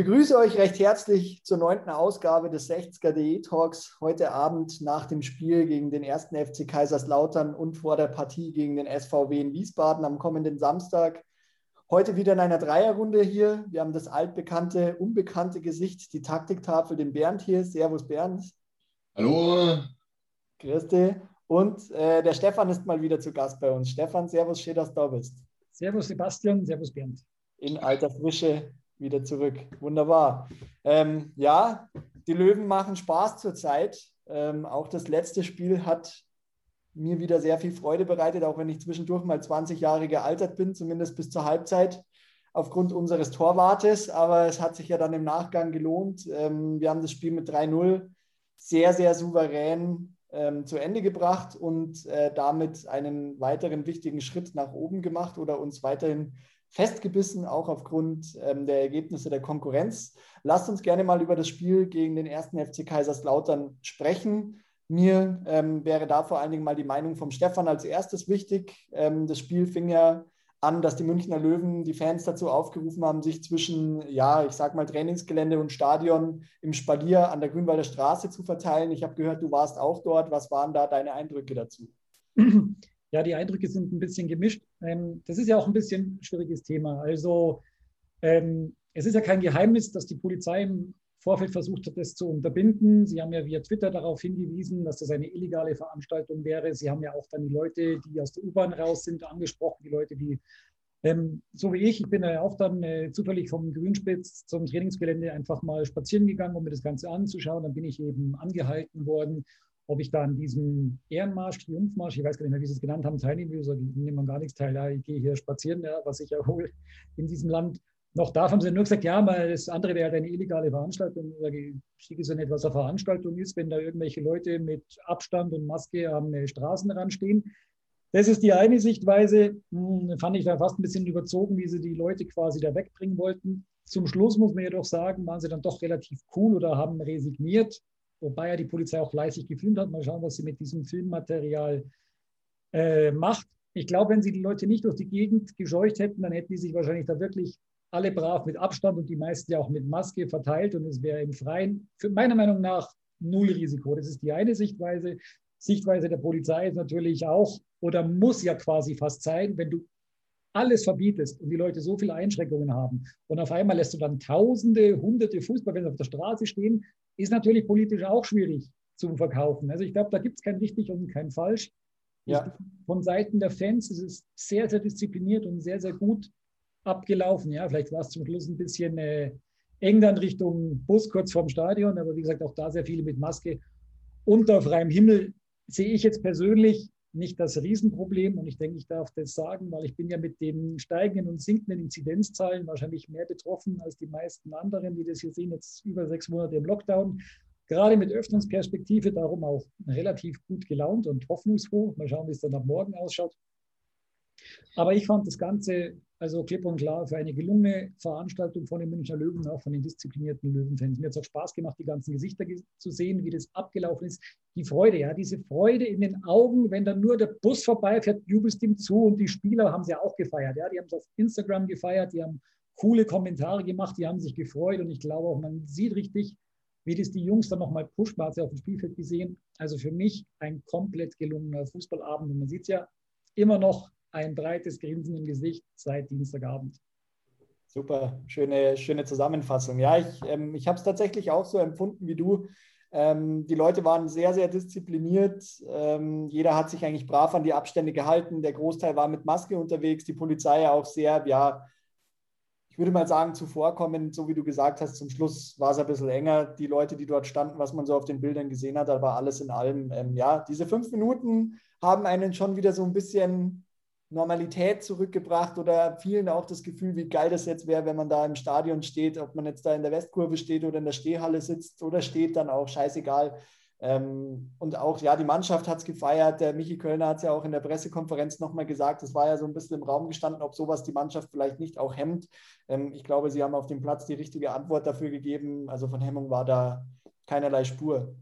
begrüße euch recht herzlich zur neunten Ausgabe des 60er.de Talks heute Abend nach dem Spiel gegen den ersten FC Kaiserslautern und vor der Partie gegen den SVW in Wiesbaden am kommenden Samstag. Heute wieder in einer Dreierrunde hier. Wir haben das altbekannte, unbekannte Gesicht, die Taktiktafel, den Bernd hier. Servus Bernd. Hallo. Grüß dich. Und äh, der Stefan ist mal wieder zu Gast bei uns. Stefan, servus, schön, dass du da bist. Servus Sebastian, servus Bernd. In alter Frische wieder zurück. Wunderbar. Ähm, ja, die Löwen machen Spaß zurzeit. Ähm, auch das letzte Spiel hat mir wieder sehr viel Freude bereitet, auch wenn ich zwischendurch mal 20 Jahre gealtert bin, zumindest bis zur Halbzeit aufgrund unseres Torwartes. Aber es hat sich ja dann im Nachgang gelohnt. Ähm, wir haben das Spiel mit 3-0 sehr, sehr souverän ähm, zu Ende gebracht und äh, damit einen weiteren wichtigen Schritt nach oben gemacht oder uns weiterhin festgebissen, auch aufgrund ähm, der Ergebnisse der Konkurrenz. Lasst uns gerne mal über das Spiel gegen den ersten FC Kaiserslautern sprechen. Mir ähm, wäre da vor allen Dingen mal die Meinung vom Stefan als erstes wichtig. Ähm, das Spiel fing ja an, dass die Münchner Löwen die Fans dazu aufgerufen haben, sich zwischen, ja, ich sag mal, Trainingsgelände und Stadion im Spalier an der Grünwalder Straße zu verteilen. Ich habe gehört, du warst auch dort. Was waren da deine Eindrücke dazu? Ja, die Eindrücke sind ein bisschen gemischt. Ähm, das ist ja auch ein bisschen ein schwieriges Thema. Also ähm, es ist ja kein Geheimnis, dass die Polizei im Vorfeld versucht hat, das zu unterbinden. Sie haben ja via Twitter darauf hingewiesen, dass das eine illegale Veranstaltung wäre. Sie haben ja auch dann die Leute, die aus der U-Bahn raus sind, angesprochen, die Leute, die ähm, so wie ich, ich bin ja auch dann äh, zufällig vom Grünspitz zum Trainingsgelände einfach mal spazieren gegangen, um mir das Ganze anzuschauen. Dann bin ich eben angehalten worden ob ich da an diesem Ehrenmarsch, Triumphmarsch, ich weiß gar nicht mehr, wie Sie es genannt haben, teilnehmen will, sage ich, nehme gar nichts teil, ja, ich gehe hier spazieren, ja, was ich wohl in diesem Land noch darf, haben sie nur gesagt, ja, weil das andere wäre halt eine illegale Veranstaltung. Ich sehe so nicht, was eine Veranstaltung ist, wenn da irgendwelche Leute mit Abstand und Maske am Straßenrand stehen. Das ist die eine Sichtweise. Hm, fand ich da fast ein bisschen überzogen, wie sie die Leute quasi da wegbringen wollten. Zum Schluss muss man jedoch sagen, waren sie dann doch relativ cool oder haben resigniert wobei ja die Polizei auch fleißig gefilmt hat. Mal schauen, was sie mit diesem Filmmaterial äh, macht. Ich glaube, wenn sie die Leute nicht durch die Gegend gescheucht hätten, dann hätten die sich wahrscheinlich da wirklich alle brav mit Abstand und die meisten ja auch mit Maske verteilt und es wäre im Freien, für meiner Meinung nach, null Risiko. Das ist die eine Sichtweise. Sichtweise der Polizei ist natürlich auch oder muss ja quasi fast sein, wenn du alles verbietest und die Leute so viele Einschränkungen haben und auf einmal lässt du dann Tausende, Hunderte Fußballfans auf der Straße stehen, ist natürlich politisch auch schwierig zu verkaufen. Also ich glaube, da gibt es kein richtig und kein falsch. Ja. von Seiten der Fans ist es sehr, sehr diszipliniert und sehr, sehr gut abgelaufen. Ja, vielleicht war es zum Schluss ein bisschen äh, eng dann Richtung Bus kurz vorm Stadion, aber wie gesagt, auch da sehr viele mit Maske. Unter freiem Himmel sehe ich jetzt persönlich nicht das Riesenproblem. Und ich denke, ich darf das sagen, weil ich bin ja mit den steigenden und sinkenden Inzidenzzahlen wahrscheinlich mehr betroffen als die meisten anderen, die das hier sehen, jetzt über sechs Monate im Lockdown. Gerade mit Öffnungsperspektive, darum auch relativ gut gelaunt und hoffnungsfroh. Mal schauen, wie es dann ab morgen ausschaut. Aber ich fand das Ganze also klipp und klar für eine gelungene Veranstaltung von den Münchner Löwen, auch von den disziplinierten Löwenfans. Mir hat es auch Spaß gemacht, die ganzen Gesichter zu sehen, wie das abgelaufen ist. Die Freude, ja, diese Freude in den Augen, wenn dann nur der Bus vorbeifährt, jubelst ihm zu und die Spieler haben sie ja auch gefeiert. Ja, die haben es auf Instagram gefeiert, die haben coole Kommentare gemacht, die haben sich gefreut und ich glaube auch, man sieht richtig, wie das die Jungs dann nochmal pusht. Man hat sie auf dem Spielfeld gesehen. Also für mich ein komplett gelungener Fußballabend und man sieht es ja immer noch ein breites Grinsen im Gesicht seit Dienstagabend. Super, schöne, schöne Zusammenfassung. Ja, ich, ähm, ich habe es tatsächlich auch so empfunden wie du. Ähm, die Leute waren sehr, sehr diszipliniert. Ähm, jeder hat sich eigentlich brav an die Abstände gehalten. Der Großteil war mit Maske unterwegs. Die Polizei auch sehr, ja, ich würde mal sagen, zuvorkommend, so wie du gesagt hast. Zum Schluss war es ein bisschen enger. Die Leute, die dort standen, was man so auf den Bildern gesehen hat, aber alles in allem, ähm, ja, diese fünf Minuten haben einen schon wieder so ein bisschen Normalität zurückgebracht oder vielen auch das Gefühl, wie geil das jetzt wäre, wenn man da im Stadion steht, ob man jetzt da in der Westkurve steht oder in der Stehhalle sitzt oder steht, dann auch scheißegal. Ähm, und auch, ja, die Mannschaft hat es gefeiert. Der Michi Kölner hat es ja auch in der Pressekonferenz nochmal gesagt. Es war ja so ein bisschen im Raum gestanden, ob sowas die Mannschaft vielleicht nicht auch hemmt. Ähm, ich glaube, sie haben auf dem Platz die richtige Antwort dafür gegeben. Also von Hemmung war da keinerlei Spur.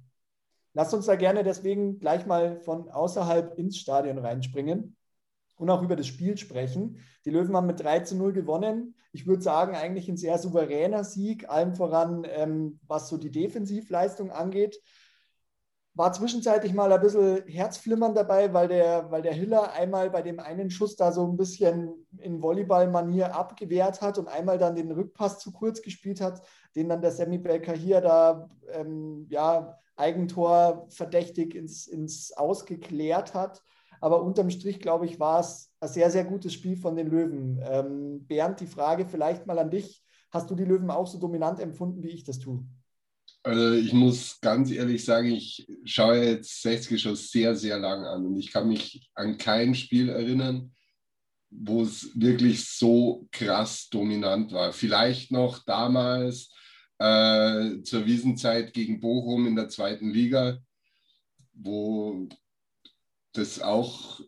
Lasst uns da gerne deswegen gleich mal von außerhalb ins Stadion reinspringen. Und auch über das Spiel sprechen. Die Löwen haben mit 3 zu 0 gewonnen. Ich würde sagen, eigentlich ein sehr souveräner Sieg, allem voran, ähm, was so die Defensivleistung angeht. War zwischenzeitlich mal ein bisschen Herzflimmern dabei, weil der, weil der Hiller einmal bei dem einen Schuss da so ein bisschen in Volleyball-Manier abgewehrt hat und einmal dann den Rückpass zu kurz gespielt hat, den dann der Semi Belker hier da ähm, ja, Eigentor verdächtig ins, ins Ausgeklärt hat. Aber unterm Strich, glaube ich, war es ein sehr, sehr gutes Spiel von den Löwen. Ähm, Bernd, die Frage vielleicht mal an dich. Hast du die Löwen auch so dominant empfunden, wie ich das tue? Also ich muss ganz ehrlich sagen, ich schaue jetzt 60 schon sehr, sehr lang an und ich kann mich an kein Spiel erinnern, wo es wirklich so krass dominant war. Vielleicht noch damals äh, zur Wiesenzeit gegen Bochum in der zweiten Liga, wo das auch,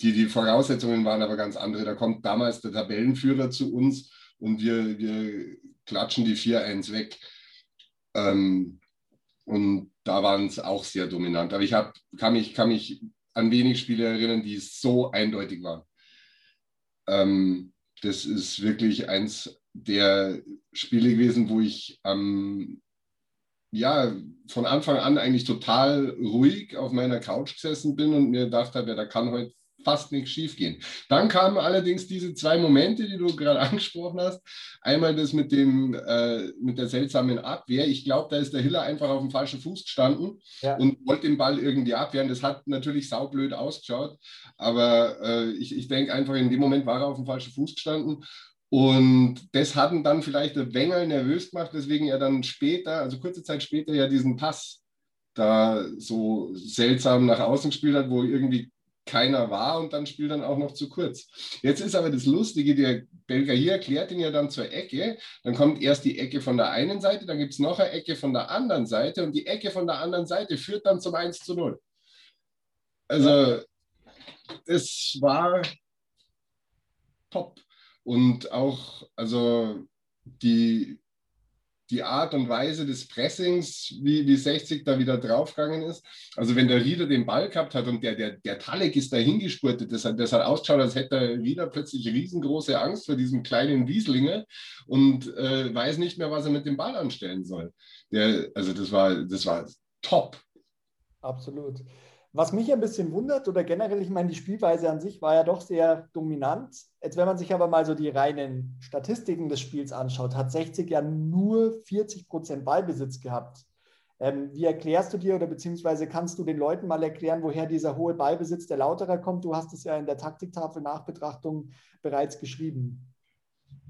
die, die Voraussetzungen waren aber ganz andere. Da kommt damals der Tabellenführer zu uns und wir, wir klatschen die 4-1 weg. Ähm, und da waren es auch sehr dominant. Aber ich hab, kann, mich, kann mich an wenig Spiele erinnern, die so eindeutig waren. Ähm, das ist wirklich eins der Spiele gewesen, wo ich ähm, ja, von Anfang an eigentlich total ruhig auf meiner Couch gesessen bin und mir gedacht habe, ja, da kann heute fast nichts schiefgehen. Dann kamen allerdings diese zwei Momente, die du gerade angesprochen hast. Einmal das mit, dem, äh, mit der seltsamen Abwehr. Ich glaube, da ist der Hiller einfach auf dem falschen Fuß gestanden ja. und wollte den Ball irgendwie abwehren. Das hat natürlich saublöd ausgeschaut, aber äh, ich, ich denke einfach, in dem Moment war er auf dem falschen Fuß gestanden und das hat ihn dann vielleicht der Wengel nervös gemacht, weswegen er dann später, also kurze Zeit später, ja diesen Pass da so seltsam nach außen gespielt hat, wo irgendwie keiner war und dann spielt dann auch noch zu kurz. Jetzt ist aber das Lustige, der Belger hier erklärt ihn ja dann zur Ecke, dann kommt erst die Ecke von der einen Seite, dann gibt es noch eine Ecke von der anderen Seite und die Ecke von der anderen Seite führt dann zum 1 zu 0. Also es war top. Und auch, also die, die Art und Weise des Pressings, wie, wie 60 da wieder draufgegangen ist. Also wenn der Rieder den Ball gehabt hat und der, der, der Talek ist da hingespurtet, das hat, das hat ausgeschaut, als hätte der Rieder plötzlich riesengroße Angst vor diesem kleinen Wieslinge und äh, weiß nicht mehr, was er mit dem Ball anstellen soll. Der, also das war, das war top. Absolut. Was mich ein bisschen wundert oder generell, ich meine, die Spielweise an sich war ja doch sehr dominant. Jetzt, wenn man sich aber mal so die reinen Statistiken des Spiels anschaut, hat 60 ja nur 40 Prozent Ballbesitz gehabt. Ähm, wie erklärst du dir oder beziehungsweise kannst du den Leuten mal erklären, woher dieser hohe Ballbesitz der Lauterer kommt? Du hast es ja in der Taktiktafel Nachbetrachtung bereits geschrieben.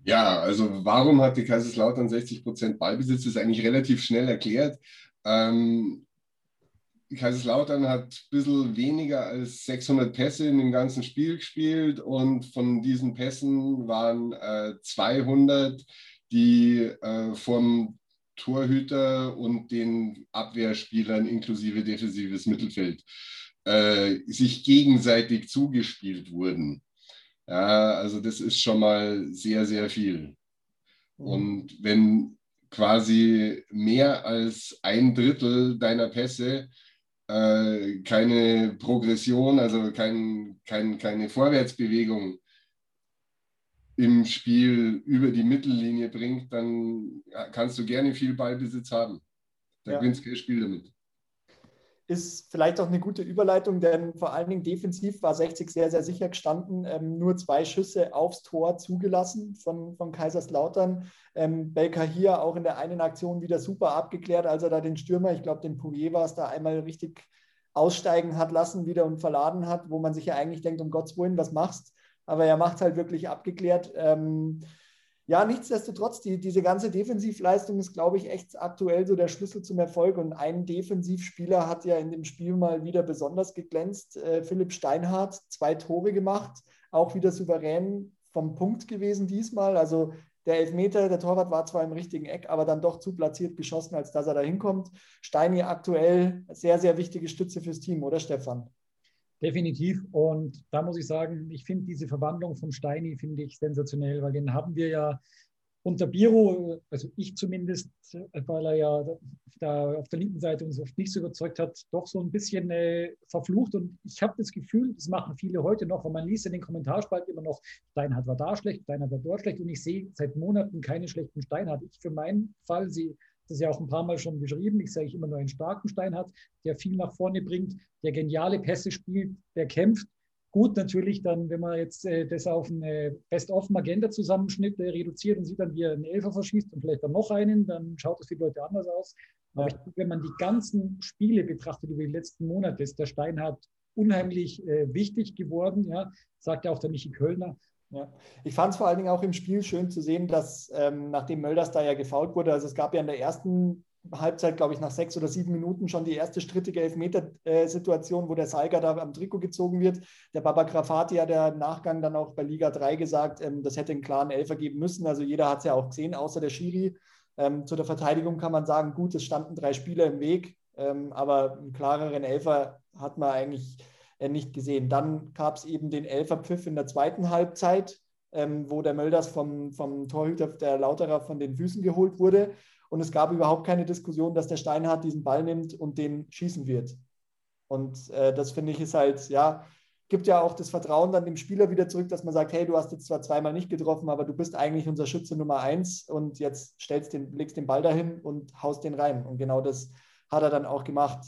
Ja, also warum hat die Kaiserslautern 60 Prozent Ballbesitz? Das ist eigentlich relativ schnell erklärt. Ähm, Kaiserslautern hat ein bisschen weniger als 600 Pässe in dem ganzen Spiel gespielt und von diesen Pässen waren äh, 200, die äh, vom Torhüter und den Abwehrspielern inklusive defensives Mittelfeld äh, sich gegenseitig zugespielt wurden. Ja, also das ist schon mal sehr, sehr viel. Mhm. Und wenn quasi mehr als ein Drittel deiner Pässe äh, keine Progression, also kein, kein, keine Vorwärtsbewegung im Spiel über die Mittellinie bringt, dann kannst du gerne viel Ballbesitz haben. Da ja. gewinnst du kein Spiel damit ist vielleicht auch eine gute Überleitung, denn vor allen Dingen defensiv war 60 sehr, sehr sicher gestanden. Ähm, nur zwei Schüsse aufs Tor zugelassen von, von Kaiserslautern. Ähm, Belka hier auch in der einen Aktion wieder super abgeklärt, als er da den Stürmer, ich glaube, den Pourier war es da einmal richtig aussteigen hat lassen wieder und verladen hat, wo man sich ja eigentlich denkt, um Gottes Willen, was machst? Aber er macht halt wirklich abgeklärt. Ähm, ja, nichtsdestotrotz, die, diese ganze Defensivleistung ist, glaube ich, echt aktuell so der Schlüssel zum Erfolg. Und ein Defensivspieler hat ja in dem Spiel mal wieder besonders geglänzt. Äh, Philipp Steinhardt, zwei Tore gemacht, auch wieder souverän vom Punkt gewesen diesmal. Also der Elfmeter, der Torwart war zwar im richtigen Eck, aber dann doch zu platziert geschossen, als dass er da hinkommt. Steini aktuell sehr, sehr wichtige Stütze fürs Team, oder Stefan? Definitiv. Und da muss ich sagen, ich finde diese Verwandlung vom Steini finde ich sensationell, weil den haben wir ja unter Biro, also ich zumindest, weil er ja da auf der linken Seite uns oft nicht so überzeugt hat, doch so ein bisschen äh, verflucht. Und ich habe das Gefühl, das machen viele heute noch, weil man liest in den Kommentarspalten immer noch, Steinhardt war da schlecht, Steinhardt war dort schlecht. Und ich sehe seit Monaten keine schlechten Steinhardt. Ich für meinen Fall, sie das ist ja auch ein paar Mal schon geschrieben, ich sage immer nur einen starken Steinhardt, der viel nach vorne bringt, der geniale Pässe spielt, der kämpft Gut, natürlich dann, wenn man jetzt äh, das auf eine Best-of-Magenta-Zusammenschnitt äh, reduziert und sieht dann, wie er einen Elfer verschießt und vielleicht dann noch einen, dann schaut das für die Leute anders aus. Aber ja. ich, wenn man die ganzen Spiele betrachtet über die letzten Monate, ist der Steinhardt unheimlich äh, wichtig geworden, ja, sagt ja auch der Michi Kölner. Ja. Ich fand es vor allen Dingen auch im Spiel schön zu sehen, dass ähm, nachdem Mölders da ja gefault wurde, also es gab ja in der ersten Halbzeit, glaube ich, nach sechs oder sieben Minuten schon die erste strittige Elfmeter-Situation, wo der Seiger da am Trikot gezogen wird. Der Baba Grafati hat ja im Nachgang dann auch bei Liga 3 gesagt, ähm, das hätte einen klaren Elfer geben müssen. Also jeder hat es ja auch gesehen, außer der Schiri. Ähm, zu der Verteidigung kann man sagen, gut, es standen drei Spieler im Weg, ähm, aber einen klareren Elfer hat man eigentlich äh, nicht gesehen. Dann gab es eben den Elferpfiff in der zweiten Halbzeit, ähm, wo der Mölders vom, vom Torhüter der Lauterer von den Füßen geholt wurde. Und es gab überhaupt keine Diskussion, dass der Steinhardt diesen Ball nimmt und den schießen wird. Und äh, das finde ich ist halt, ja, gibt ja auch das Vertrauen dann dem Spieler wieder zurück, dass man sagt, hey, du hast jetzt zwar zweimal nicht getroffen, aber du bist eigentlich unser Schütze Nummer eins und jetzt stellst den, legst den Ball dahin und haust den rein. Und genau das hat er dann auch gemacht.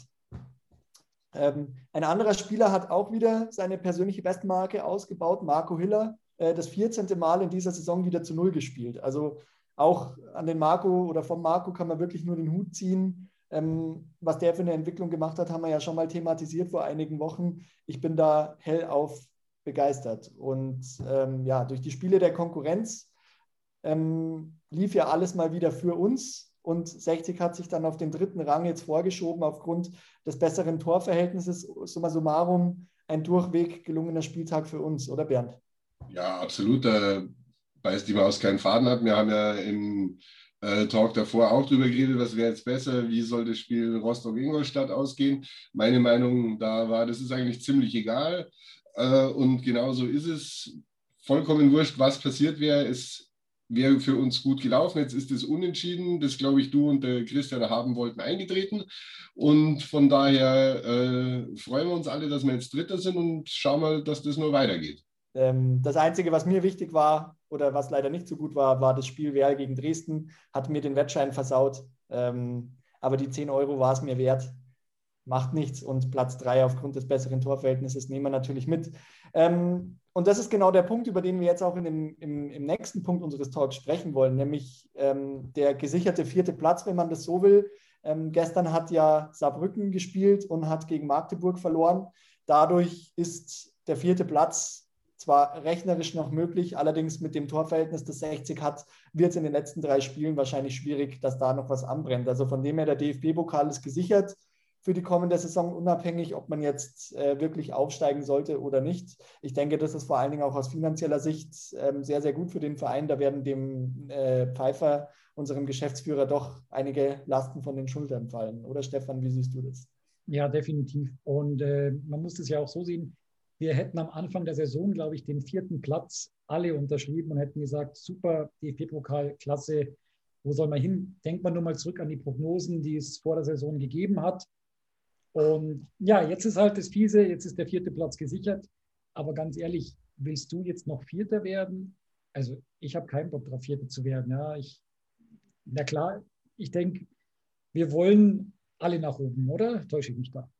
Ähm, ein anderer Spieler hat auch wieder seine persönliche Bestmarke ausgebaut, Marco Hiller, äh, das 14. Mal in dieser Saison wieder zu Null gespielt. Also auch an den Marco oder vom Marco kann man wirklich nur den Hut ziehen. Ähm, was der für eine Entwicklung gemacht hat, haben wir ja schon mal thematisiert vor einigen Wochen. Ich bin da hellauf begeistert. Und ähm, ja, durch die Spiele der Konkurrenz ähm, lief ja alles mal wieder für uns. Und 60 hat sich dann auf den dritten Rang jetzt vorgeschoben aufgrund des besseren Torverhältnisses. Summa summarum ein durchweg gelungener Spieltag für uns, oder Bernd? Ja, absolut. Äh, beißt die Maus keinen Faden hat. Wir haben ja im äh, Talk davor auch darüber geredet, was wäre jetzt besser, wie soll das Spiel Rostock-Ingolstadt ausgehen. Meine Meinung da war, das ist eigentlich ziemlich egal. Äh, und genauso ist es. Vollkommen wurscht, was passiert wäre. Es wäre für uns gut gelaufen. Jetzt ist es unentschieden. Das, glaube ich, du und der Christian haben wollten, eingetreten. Und von daher äh, freuen wir uns alle, dass wir jetzt Dritter sind und schauen mal, dass das nur weitergeht. Ähm, das Einzige, was mir wichtig war oder was leider nicht so gut war, war das Spiel Werl gegen Dresden. Hat mir den Wettschein versaut. Ähm, aber die 10 Euro war es mir wert. Macht nichts. Und Platz 3 aufgrund des besseren Torverhältnisses nehmen wir natürlich mit. Ähm, und das ist genau der Punkt, über den wir jetzt auch in dem, im, im nächsten Punkt unseres Talks sprechen wollen, nämlich ähm, der gesicherte vierte Platz, wenn man das so will. Ähm, gestern hat ja Saarbrücken gespielt und hat gegen Magdeburg verloren. Dadurch ist der vierte Platz zwar rechnerisch noch möglich, allerdings mit dem Torverhältnis, das 60 hat, wird es in den letzten drei Spielen wahrscheinlich schwierig, dass da noch was anbrennt. Also von dem her, der DFB-Pokal ist gesichert für die kommende Saison, unabhängig, ob man jetzt äh, wirklich aufsteigen sollte oder nicht. Ich denke, das ist vor allen Dingen auch aus finanzieller Sicht ähm, sehr, sehr gut für den Verein. Da werden dem äh, Pfeiffer, unserem Geschäftsführer, doch einige Lasten von den Schultern fallen. Oder Stefan, wie siehst du das? Ja, definitiv. Und äh, man muss das ja auch so sehen, wir hätten am Anfang der Saison, glaube ich, den vierten Platz alle unterschrieben und hätten gesagt, super, DFB-Pokal, klasse, wo soll man hin? Denkt man nur mal zurück an die Prognosen, die es vor der Saison gegeben hat. Und ja, jetzt ist halt das Fiese, jetzt ist der vierte Platz gesichert. Aber ganz ehrlich, willst du jetzt noch Vierter werden? Also ich habe keinen Bock darauf, Vierter zu werden. Ja, ich, na klar, ich denke, wir wollen alle nach oben, oder? Täusche ich mich da?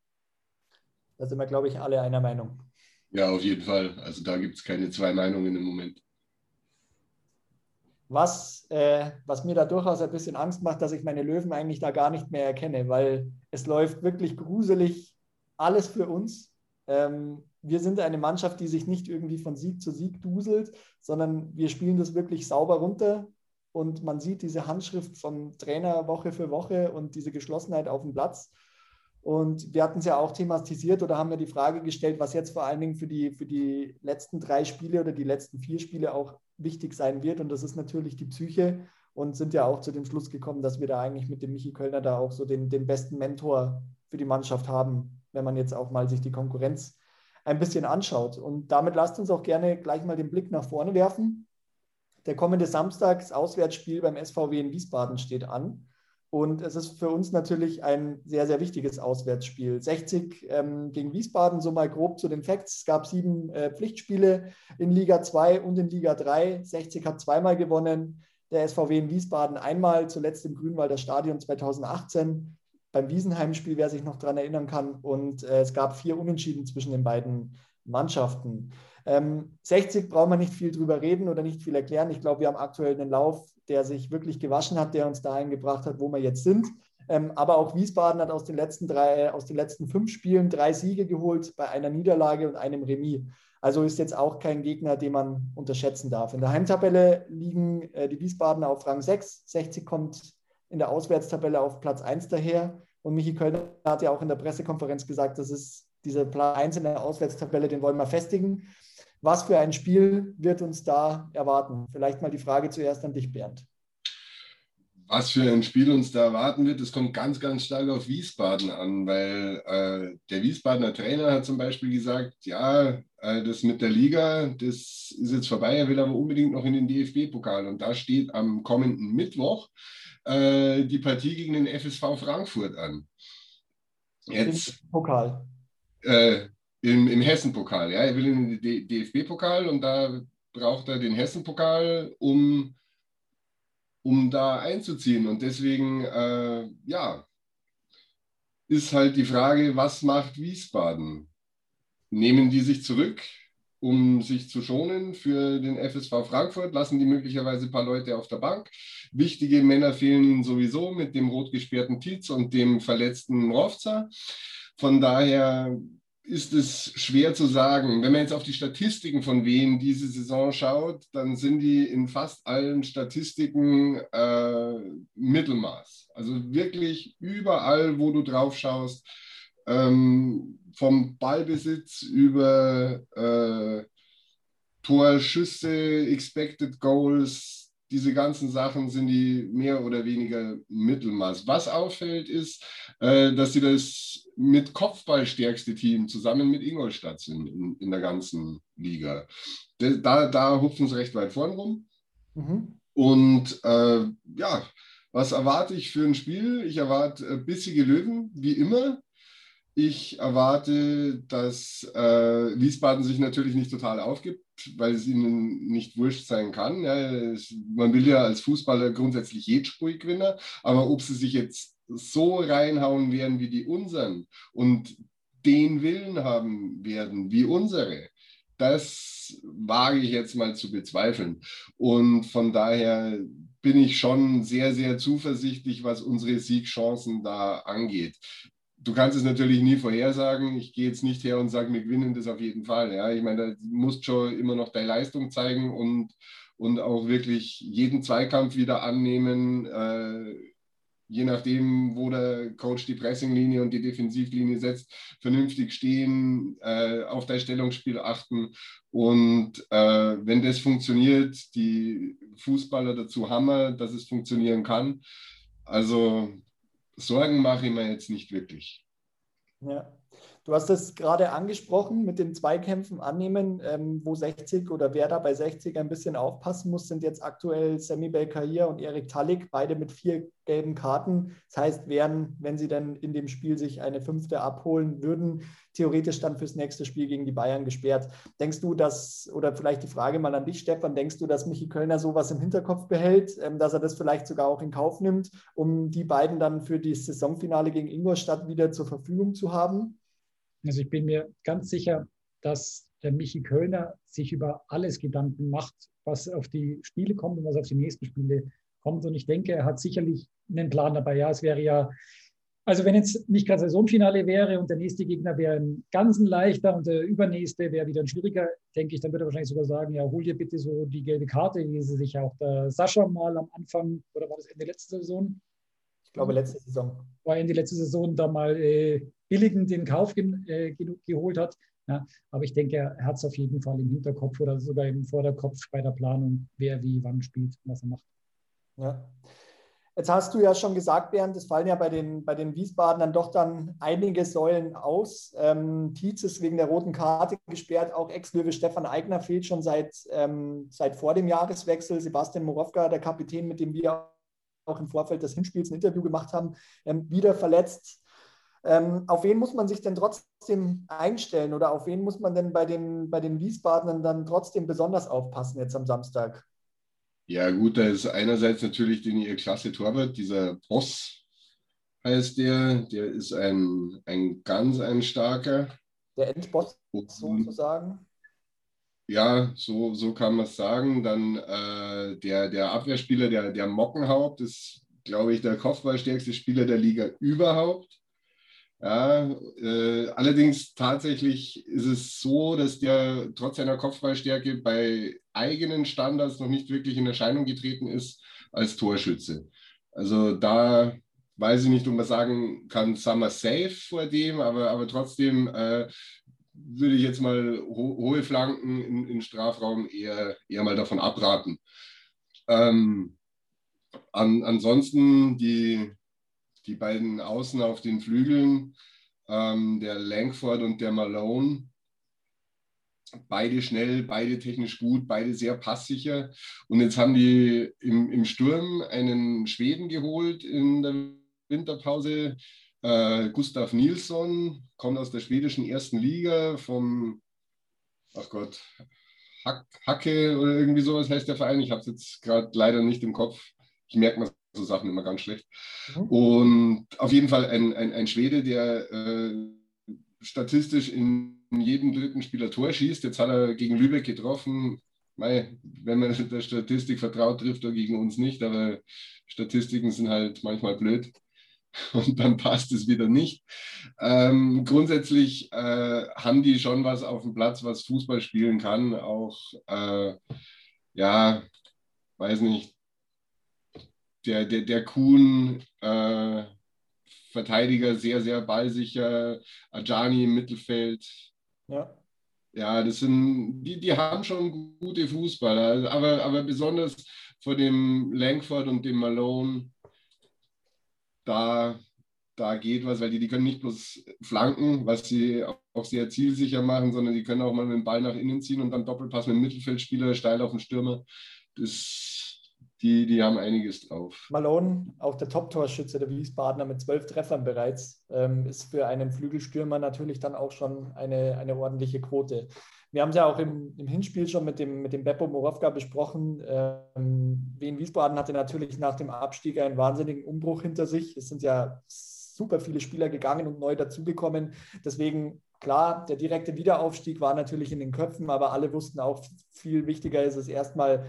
Da sind wir, glaube ich, alle einer Meinung. Ja, auf jeden Fall. Also da gibt es keine zwei Meinungen im Moment. Was, äh, was mir da durchaus ein bisschen Angst macht, dass ich meine Löwen eigentlich da gar nicht mehr erkenne, weil es läuft wirklich gruselig alles für uns. Ähm, wir sind eine Mannschaft, die sich nicht irgendwie von Sieg zu Sieg duselt, sondern wir spielen das wirklich sauber runter und man sieht diese Handschrift vom Trainer Woche für Woche und diese Geschlossenheit auf dem Platz. Und wir hatten es ja auch thematisiert oder haben ja die Frage gestellt, was jetzt vor allen Dingen für die, für die letzten drei Spiele oder die letzten vier Spiele auch wichtig sein wird. Und das ist natürlich die Psyche und sind ja auch zu dem Schluss gekommen, dass wir da eigentlich mit dem Michi Kölner da auch so den, den besten Mentor für die Mannschaft haben, wenn man jetzt auch mal sich die Konkurrenz ein bisschen anschaut. Und damit lasst uns auch gerne gleich mal den Blick nach vorne werfen. Der kommende Samstag, das Auswärtsspiel beim SVW in Wiesbaden steht an. Und es ist für uns natürlich ein sehr, sehr wichtiges Auswärtsspiel. 60 ähm, gegen Wiesbaden, so mal grob zu den Facts. Es gab sieben äh, Pflichtspiele in Liga 2 und in Liga 3. 60 hat zweimal gewonnen, der SVW in Wiesbaden einmal, zuletzt im Grünwalder Stadion 2018 beim Wiesenheim-Spiel, wer sich noch daran erinnern kann. Und äh, es gab vier Unentschieden zwischen den beiden Mannschaften. Ähm, 60 brauchen wir nicht viel drüber reden oder nicht viel erklären. Ich glaube, wir haben aktuell einen Lauf, der sich wirklich gewaschen hat, der uns dahin gebracht hat, wo wir jetzt sind. Ähm, aber auch Wiesbaden hat aus den letzten drei, aus den letzten fünf Spielen drei Siege geholt bei einer Niederlage und einem Remis. Also ist jetzt auch kein Gegner, den man unterschätzen darf. In der Heimtabelle liegen äh, die Wiesbadener auf Rang 6. 60 kommt in der Auswärtstabelle auf Platz 1 daher. Und Michi Kölner hat ja auch in der Pressekonferenz gesagt, das ist dieser Platz 1 in der Auswärtstabelle, den wollen wir festigen. Was für ein Spiel wird uns da erwarten? Vielleicht mal die Frage zuerst an dich, Bernd. Was für ein Spiel uns da erwarten wird, das kommt ganz, ganz stark auf Wiesbaden an, weil äh, der Wiesbadener Trainer hat zum Beispiel gesagt, ja, äh, das mit der Liga, das ist jetzt vorbei, er will aber unbedingt noch in den DFB-Pokal. Und da steht am kommenden Mittwoch äh, die Partie gegen den FSV Frankfurt an. Jetzt, Pokal. Äh, im, Im Hessen-Pokal, ja. Er will in den DFB-Pokal und da braucht er den Hessen-Pokal, um, um da einzuziehen. Und deswegen, äh, ja, ist halt die Frage, was macht Wiesbaden? Nehmen die sich zurück? um sich zu schonen für den FSV Frankfurt, lassen die möglicherweise ein paar Leute auf der Bank. Wichtige Männer fehlen ihnen sowieso mit dem rot gesperrten Tietz und dem verletzten Rovza. Von daher ist es schwer zu sagen. Wenn man jetzt auf die Statistiken von Wien diese Saison schaut, dann sind die in fast allen Statistiken äh, Mittelmaß. Also wirklich überall, wo du drauf schaust, ähm, vom Ballbesitz über äh, Torschüsse, Expected Goals, diese ganzen Sachen sind die mehr oder weniger Mittelmaß. Was auffällt, ist, äh, dass sie das mit Kopfball stärkste Team zusammen mit Ingolstadt sind in, in der ganzen Liga. Da, da hupfen sie recht weit vorn rum. Mhm. Und äh, ja, was erwarte ich für ein Spiel? Ich erwarte äh, bissige Löwen, wie immer. Ich erwarte, dass äh, Wiesbaden sich natürlich nicht total aufgibt, weil es ihnen nicht wurscht sein kann. Ja, man will ja als Fußballer grundsätzlich jedes Spiel gewinnen, aber ob sie sich jetzt so reinhauen werden wie die unseren und den Willen haben werden wie unsere, das wage ich jetzt mal zu bezweifeln. Und von daher bin ich schon sehr, sehr zuversichtlich, was unsere Siegchancen da angeht du kannst es natürlich nie vorhersagen. Ich gehe jetzt nicht her und sage, wir gewinnen das auf jeden Fall. Ja, ich meine, da musst schon immer noch deine Leistung zeigen und, und auch wirklich jeden Zweikampf wieder annehmen. Äh, je nachdem, wo der Coach die Pressinglinie und die Defensivlinie setzt, vernünftig stehen, äh, auf dein Stellungsspiel achten. Und äh, wenn das funktioniert, die Fußballer dazu hammer, dass es funktionieren kann. Also Sorgen mache ich mir jetzt nicht wirklich. Ja. Du hast es gerade angesprochen mit den Zweikämpfen annehmen, ähm, wo 60 oder wer da bei 60 ein bisschen aufpassen muss, sind jetzt aktuell Semi Belkair und Erik Tallik, beide mit vier gelben Karten. Das heißt, wären, wenn sie dann in dem Spiel sich eine fünfte abholen würden, theoretisch dann fürs nächste Spiel gegen die Bayern gesperrt. Denkst du, dass, oder vielleicht die Frage mal an dich, Stefan, denkst du, dass Michi Kölner sowas im Hinterkopf behält, ähm, dass er das vielleicht sogar auch in Kauf nimmt, um die beiden dann für das Saisonfinale gegen Ingolstadt wieder zur Verfügung zu haben? Also ich bin mir ganz sicher, dass der Michi Kölner sich über alles Gedanken macht, was auf die Spiele kommt und was auf die nächsten Spiele kommt. Und ich denke, er hat sicherlich einen Plan dabei. Ja, es wäre ja, also wenn jetzt nicht gerade Saisonfinale wäre und der nächste Gegner wäre ein ganzen leichter und der übernächste wäre wieder ein schwieriger, denke ich, dann würde er wahrscheinlich sogar sagen, ja, hol dir bitte so die gelbe Karte, wie sie sich auch der Sascha mal am Anfang, oder war das Ende letzte Saison? Ich glaube, letzte Saison. War Ende letzte Saison da mal äh, billigend den Kauf ge äh, geholt hat. Ja, aber ich denke, er hat es auf jeden Fall im Hinterkopf oder sogar im Vorderkopf bei der Planung, wer wie wann spielt, was er macht. Ja. Jetzt hast du ja schon gesagt, Bernd, es fallen ja bei den, bei den Wiesbadenern doch dann einige Säulen aus. Ähm, Tietz ist wegen der roten Karte gesperrt, auch Ex-Löwe Stefan Eigner fehlt schon seit, ähm, seit vor dem Jahreswechsel. Sebastian Morowka, der Kapitän, mit dem wir auch im Vorfeld des Hinspiels ein Interview gemacht haben, ähm, wieder verletzt. Ähm, auf wen muss man sich denn trotzdem einstellen oder auf wen muss man denn bei den, bei den Wiesbadenern dann trotzdem besonders aufpassen jetzt am Samstag? Ja, gut, da ist einerseits natürlich den ihr klasse Torwart, dieser Boss heißt der. Der ist ein, ein ganz ein starker. Der Endboss sozusagen. Ja, so, so kann man es sagen. Dann äh, der, der Abwehrspieler, der, der Mockenhaupt, ist, glaube ich, der kopfballstärkste Spieler der Liga überhaupt. Ja, äh, allerdings tatsächlich ist es so, dass der trotz seiner Kopfballstärke bei eigenen Standards noch nicht wirklich in Erscheinung getreten ist als Torschütze. Also da weiß ich nicht, ob man sagen kann, Summer safe vor dem, aber, aber trotzdem äh, würde ich jetzt mal ho hohe Flanken in, in Strafraum eher, eher mal davon abraten. Ähm, an, ansonsten die, die beiden Außen auf den Flügeln, ähm, der Langford und der Malone. Beide schnell, beide technisch gut, beide sehr passsicher. Und jetzt haben die im, im Sturm einen Schweden geholt in der Winterpause. Äh, Gustav Nilsson kommt aus der schwedischen ersten Liga vom, ach Gott, Hack, Hacke oder irgendwie sowas heißt der Verein. Ich habe es jetzt gerade leider nicht im Kopf. Ich merke mir so Sachen immer ganz schlecht. Mhm. Und auf jeden Fall ein, ein, ein Schwede, der äh, statistisch in jedem dritten Spieler Tor schießt. Jetzt hat er gegen Lübeck getroffen. Mei, wenn man der Statistik vertraut, trifft er gegen uns nicht, aber Statistiken sind halt manchmal blöd und dann passt es wieder nicht. Ähm, grundsätzlich äh, haben die schon was auf dem Platz, was Fußball spielen kann. Auch, äh, ja, weiß nicht, der, der, der Kuhn, äh, Verteidiger, sehr, sehr ballsicher, Ajani im Mittelfeld. Ja. Ja, das sind, die, die haben schon gute Fußballer, aber, aber besonders vor dem Langford und dem Malone, da, da geht was, weil die, die können nicht bloß flanken, was sie auch sehr zielsicher machen, sondern die können auch mal mit dem Ball nach innen ziehen und dann Doppelpass mit dem Mittelfeldspieler steil auf den Stürmer. Das die, die haben einiges drauf. Malone, auch der Top-Torschütze der Wiesbadener mit zwölf Treffern bereits, ähm, ist für einen Flügelstürmer natürlich dann auch schon eine, eine ordentliche Quote. Wir haben es ja auch im, im Hinspiel schon mit dem, mit dem Beppo Morovka besprochen. Ähm, Wien Wiesbaden hatte natürlich nach dem Abstieg einen wahnsinnigen Umbruch hinter sich. Es sind ja super viele Spieler gegangen und neu dazugekommen. Deswegen Klar, der direkte Wiederaufstieg war natürlich in den Köpfen, aber alle wussten auch, viel wichtiger ist es erstmal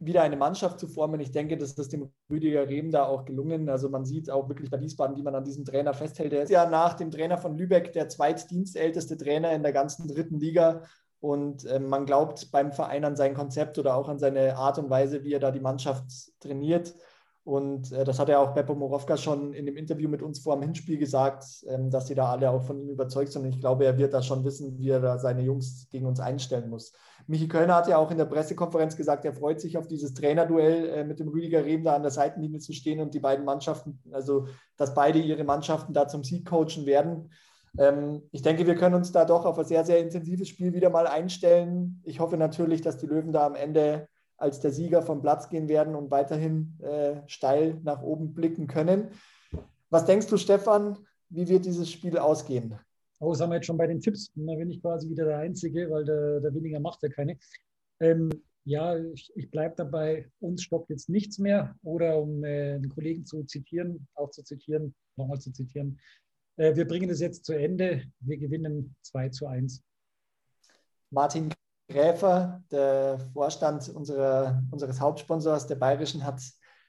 wieder eine Mannschaft zu formen. Ich denke, das ist dem Rüdiger Rehm da auch gelungen. Also man sieht auch wirklich bei Wiesbaden, wie man an diesem Trainer festhält. Er ist ja nach dem Trainer von Lübeck der zweitdienstälteste Trainer in der ganzen dritten Liga. Und äh, man glaubt beim Verein an sein Konzept oder auch an seine Art und Weise, wie er da die Mannschaft trainiert. Und äh, das hat er auch Beppo Morovka schon in dem Interview mit uns vor dem Hinspiel gesagt, ähm, dass sie da alle auch von ihm überzeugt sind. Und ich glaube, er wird da schon wissen, wie er da seine Jungs gegen uns einstellen muss. Michi Kölner hat ja auch in der Pressekonferenz gesagt, er freut sich auf dieses Trainerduell äh, mit dem Rüdiger Rehm da an der Seitenlinie zu stehen und die beiden Mannschaften, also dass beide ihre Mannschaften da zum Sieg coachen werden. Ähm, ich denke, wir können uns da doch auf ein sehr, sehr intensives Spiel wieder mal einstellen. Ich hoffe natürlich, dass die Löwen da am Ende als der Sieger vom Platz gehen werden und weiterhin äh, steil nach oben blicken können. Was denkst du, Stefan, wie wird dieses Spiel ausgehen? Oh, das haben wir jetzt schon bei den Tipps. Da bin ich quasi wieder der Einzige, weil der, der weniger macht ja keine. Ähm, ja, ich, ich bleibe dabei, uns stoppt jetzt nichts mehr. Oder um äh, den Kollegen zu zitieren, auch zu zitieren, nochmal zu zitieren, äh, wir bringen es jetzt zu Ende. Wir gewinnen 2 zu 1. Martin Gräfer, der Vorstand unserer, unseres Hauptsponsors, der Bayerischen, hat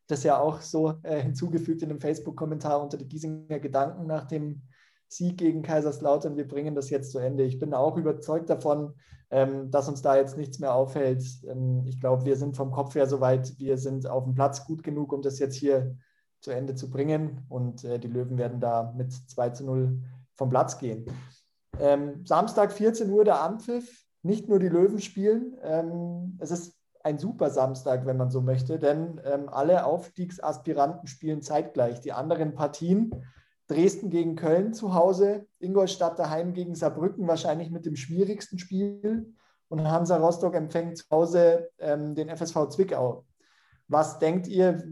das ja auch so äh, hinzugefügt in einem Facebook-Kommentar unter die Giesinger Gedanken nach dem Sieg gegen Kaiserslautern. Wir bringen das jetzt zu Ende. Ich bin auch überzeugt davon, ähm, dass uns da jetzt nichts mehr auffällt. Ähm, ich glaube, wir sind vom Kopf her soweit. Wir sind auf dem Platz gut genug, um das jetzt hier zu Ende zu bringen. Und äh, die Löwen werden da mit 2 zu 0 vom Platz gehen. Ähm, Samstag 14 Uhr der Anpfiff nicht nur die Löwen spielen. Ähm, es ist ein super Samstag, wenn man so möchte, denn ähm, alle Aufstiegsaspiranten spielen zeitgleich. Die anderen Partien, Dresden gegen Köln zu Hause, Ingolstadt daheim gegen Saarbrücken, wahrscheinlich mit dem schwierigsten Spiel. Und Hansa Rostock empfängt zu Hause ähm, den FSV Zwickau. Was denkt ihr,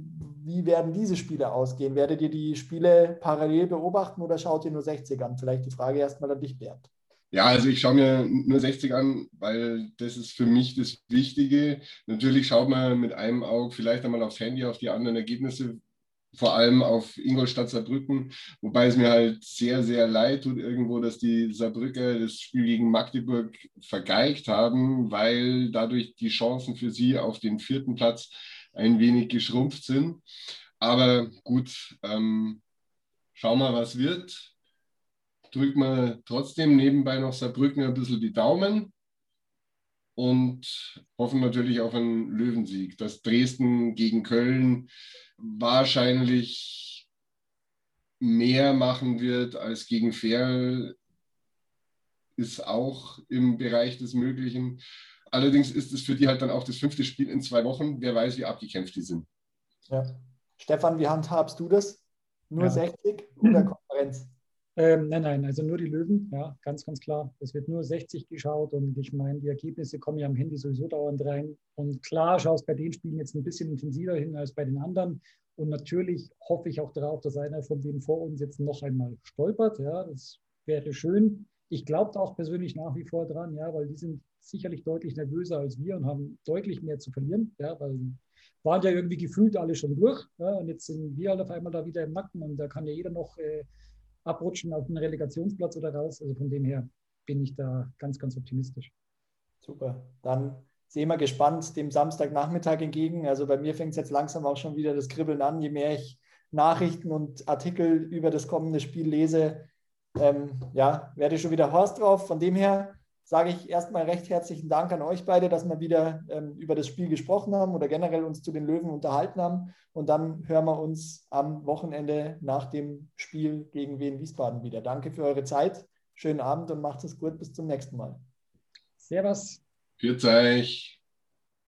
wie werden diese Spiele ausgehen? Werdet ihr die Spiele parallel beobachten oder schaut ihr nur 60 an? Vielleicht die Frage erstmal an dich, Bernd. Ja, also ich schaue mir nur 60 an, weil das ist für mich das Wichtige. Natürlich schaut man mit einem Auge vielleicht einmal aufs Handy, auf die anderen Ergebnisse, vor allem auf Ingolstadt Saarbrücken, wobei es mir halt sehr, sehr leid tut irgendwo, dass die Saarbrücker das Spiel gegen Magdeburg vergeigt haben, weil dadurch die Chancen für sie auf den vierten Platz ein wenig geschrumpft sind. Aber gut, ähm, schauen wir, was wird drücken wir trotzdem nebenbei noch Saarbrücken ein bisschen die Daumen und hoffen natürlich auf einen Löwensieg. Dass Dresden gegen Köln wahrscheinlich mehr machen wird als gegen Ferl, ist auch im Bereich des Möglichen. Allerdings ist es für die halt dann auch das fünfte Spiel in zwei Wochen. Wer weiß, wie abgekämpft die sind. Ja. Stefan, wie handhabst du das? Nur ja. 60 oder Konferenz? Ähm, nein, nein, also nur die Löwen, ja, ganz, ganz klar. Es wird nur 60 geschaut und ich meine, die Ergebnisse kommen ja am Handy sowieso dauernd rein. Und klar schaust bei den Spielen jetzt ein bisschen intensiver hin als bei den anderen. Und natürlich hoffe ich auch darauf, dass einer von denen vor uns jetzt noch einmal stolpert. Ja, das wäre schön. Ich glaube auch persönlich nach wie vor dran, ja, weil die sind sicherlich deutlich nervöser als wir und haben deutlich mehr zu verlieren, ja, weil waren ja irgendwie gefühlt alle schon durch. Ja, und jetzt sind wir halt auf einmal da wieder im Nacken und da kann ja jeder noch äh, abrutschen auf einen Relegationsplatz oder raus. Also von dem her bin ich da ganz, ganz optimistisch. Super. Dann sehen wir gespannt dem Samstagnachmittag entgegen. Also bei mir fängt es jetzt langsam auch schon wieder das Kribbeln an. Je mehr ich Nachrichten und Artikel über das kommende Spiel lese, ähm, ja, werde ich schon wieder Horst drauf. Von dem her sage ich erstmal recht herzlichen Dank an euch beide, dass wir wieder ähm, über das Spiel gesprochen haben oder generell uns zu den Löwen unterhalten haben. Und dann hören wir uns am Wochenende nach dem Spiel gegen Wien Wiesbaden wieder. Danke für eure Zeit. Schönen Abend und macht es gut. Bis zum nächsten Mal. Servus. Für euch.